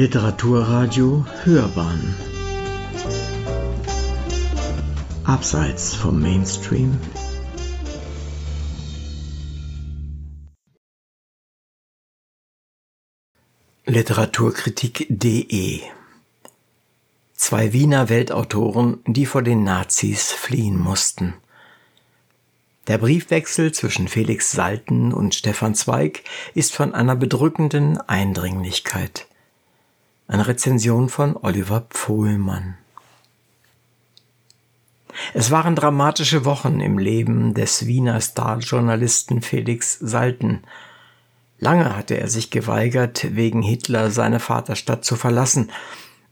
Literaturradio Hörbahn Abseits vom Mainstream Literaturkritik.de Zwei Wiener Weltautoren, die vor den Nazis fliehen mussten. Der Briefwechsel zwischen Felix Salten und Stefan Zweig ist von einer bedrückenden Eindringlichkeit. Eine Rezension von Oliver Pfohlmann. Es waren dramatische Wochen im Leben des Wiener Starjournalisten Felix Salten. Lange hatte er sich geweigert, wegen Hitler seine Vaterstadt zu verlassen,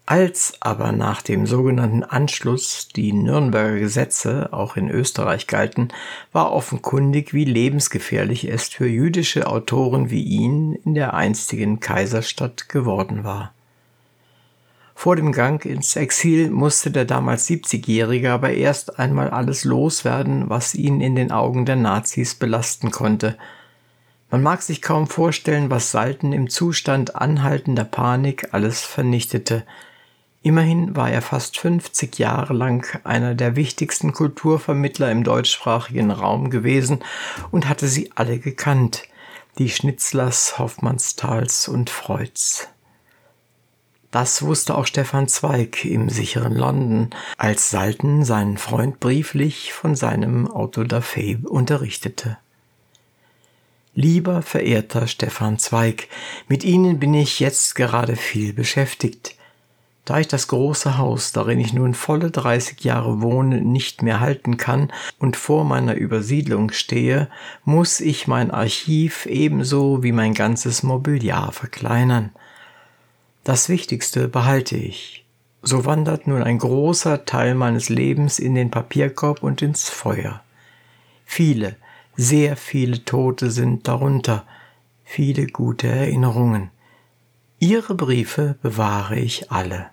als aber nach dem sogenannten Anschluss die Nürnberger Gesetze auch in Österreich galten, war offenkundig, wie lebensgefährlich es für jüdische Autoren wie ihn in der einstigen Kaiserstadt geworden war. Vor dem Gang ins Exil musste der damals 70-Jährige aber erst einmal alles loswerden, was ihn in den Augen der Nazis belasten konnte. Man mag sich kaum vorstellen, was Salten im Zustand anhaltender Panik alles vernichtete – Immerhin war er fast 50 Jahre lang einer der wichtigsten Kulturvermittler im deutschsprachigen Raum gewesen und hatte sie alle gekannt, die Schnitzlers, Hoffmannsthals und Freuds. Das wusste auch Stefan Zweig im sicheren London, als Salten seinen Freund brieflich von seinem Autodafé unterrichtete. Lieber verehrter Stefan Zweig, mit Ihnen bin ich jetzt gerade viel beschäftigt. Da ich das große Haus, darin ich nun volle 30 Jahre wohne, nicht mehr halten kann und vor meiner Übersiedlung stehe, muss ich mein Archiv ebenso wie mein ganzes Mobiliar verkleinern. Das Wichtigste behalte ich. So wandert nun ein großer Teil meines Lebens in den Papierkorb und ins Feuer. Viele, sehr viele Tote sind darunter, viele gute Erinnerungen. Ihre Briefe bewahre ich alle.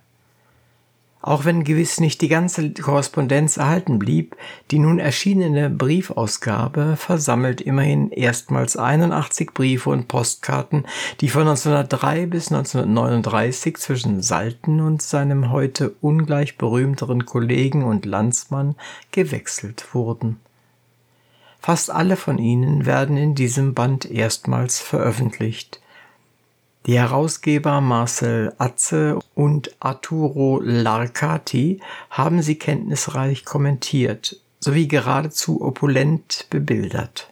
Auch wenn gewiss nicht die ganze Korrespondenz erhalten blieb, die nun erschienene Briefausgabe versammelt immerhin erstmals 81 Briefe und Postkarten, die von 1903 bis 1939 zwischen Salten und seinem heute ungleich berühmteren Kollegen und Landsmann gewechselt wurden. Fast alle von ihnen werden in diesem Band erstmals veröffentlicht. Die Herausgeber Marcel Atze und Arturo Larcati haben sie kenntnisreich kommentiert sowie geradezu opulent bebildert.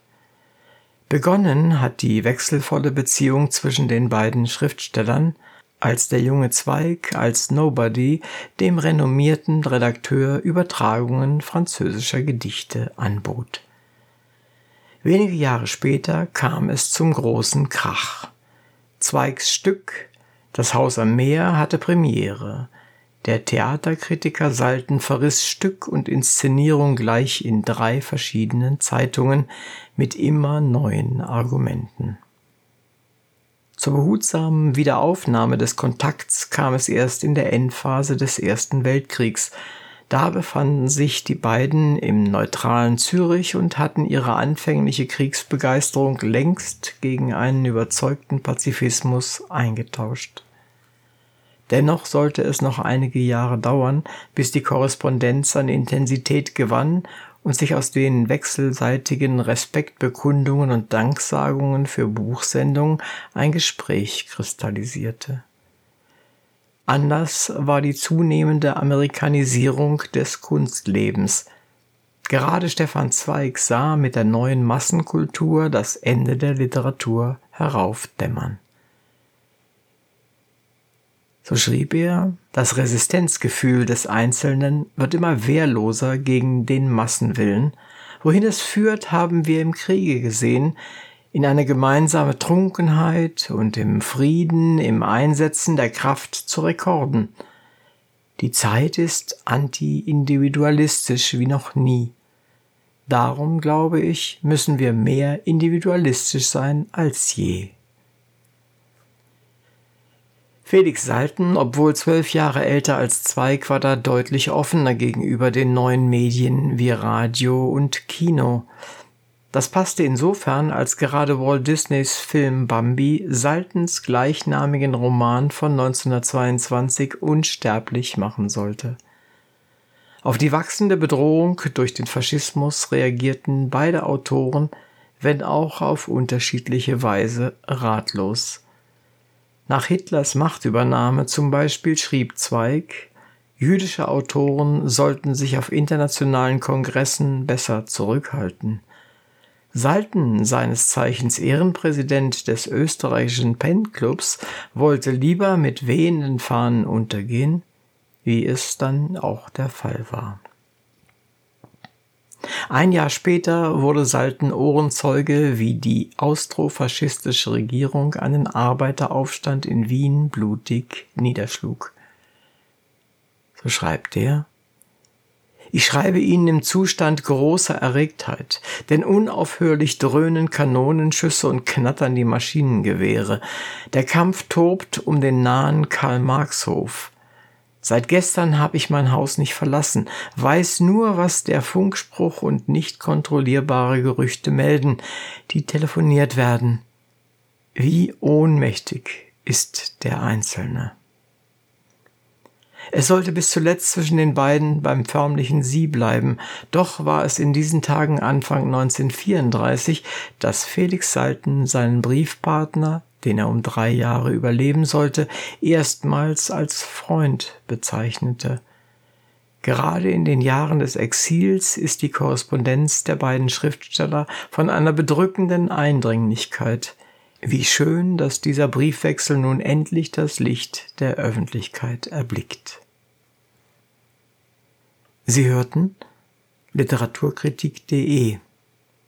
Begonnen hat die wechselvolle Beziehung zwischen den beiden Schriftstellern, als der junge Zweig als Nobody dem renommierten Redakteur Übertragungen französischer Gedichte anbot. Wenige Jahre später kam es zum großen Krach. Zweigs Stück Das Haus am Meer hatte Premiere. Der Theaterkritiker Salten verriss Stück und Inszenierung gleich in drei verschiedenen Zeitungen mit immer neuen Argumenten. Zur behutsamen Wiederaufnahme des Kontakts kam es erst in der Endphase des Ersten Weltkriegs, da befanden sich die beiden im neutralen Zürich und hatten ihre anfängliche Kriegsbegeisterung längst gegen einen überzeugten Pazifismus eingetauscht. Dennoch sollte es noch einige Jahre dauern, bis die Korrespondenz an Intensität gewann und sich aus den wechselseitigen Respektbekundungen und Danksagungen für Buchsendungen ein Gespräch kristallisierte. Anders war die zunehmende Amerikanisierung des Kunstlebens. Gerade Stefan Zweig sah mit der neuen Massenkultur das Ende der Literatur heraufdämmern. So schrieb er, das Resistenzgefühl des Einzelnen wird immer wehrloser gegen den Massenwillen. Wohin es führt, haben wir im Kriege gesehen, in eine gemeinsame Trunkenheit und im Frieden, im Einsetzen der Kraft zu Rekorden. Die Zeit ist anti-individualistisch wie noch nie. Darum, glaube ich, müssen wir mehr individualistisch sein als je. Felix Salten, obwohl zwölf Jahre älter als Zweig, war deutlich offener gegenüber den neuen Medien wie Radio und Kino. Das passte insofern, als gerade Walt Disneys Film Bambi Saltens gleichnamigen Roman von 1922 unsterblich machen sollte. Auf die wachsende Bedrohung durch den Faschismus reagierten beide Autoren, wenn auch auf unterschiedliche Weise, ratlos. Nach Hitlers Machtübernahme zum Beispiel schrieb Zweig, jüdische Autoren sollten sich auf internationalen Kongressen besser zurückhalten. Salten, seines Zeichens Ehrenpräsident des österreichischen Pen-Clubs, wollte lieber mit wehenden Fahnen untergehen, wie es dann auch der Fall war. Ein Jahr später wurde Salten Ohrenzeuge, wie die austrofaschistische Regierung einen Arbeiteraufstand in Wien blutig niederschlug. So schreibt er, ich schreibe Ihnen im Zustand großer Erregtheit, denn unaufhörlich dröhnen Kanonenschüsse und knattern die Maschinengewehre. Der Kampf tobt um den nahen Karl-Marx-Hof. Seit gestern habe ich mein Haus nicht verlassen, weiß nur, was der Funkspruch und nicht kontrollierbare Gerüchte melden, die telefoniert werden. Wie ohnmächtig ist der Einzelne. Es sollte bis zuletzt zwischen den beiden beim förmlichen Sie bleiben, doch war es in diesen Tagen Anfang 1934, dass Felix Salten seinen Briefpartner, den er um drei Jahre überleben sollte, erstmals als Freund bezeichnete. Gerade in den Jahren des Exils ist die Korrespondenz der beiden Schriftsteller von einer bedrückenden Eindringlichkeit. Wie schön, dass dieser Briefwechsel nun endlich das Licht der Öffentlichkeit erblickt. Sie hörten Literaturkritik.de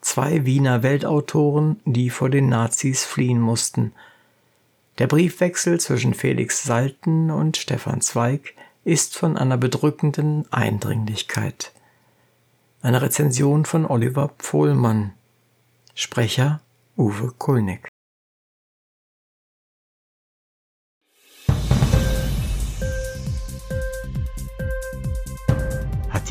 Zwei Wiener Weltautoren, die vor den Nazis fliehen mussten. Der Briefwechsel zwischen Felix Salten und Stefan Zweig ist von einer bedrückenden Eindringlichkeit. Eine Rezension von Oliver Pfohlmann. Sprecher Uwe Kulnig.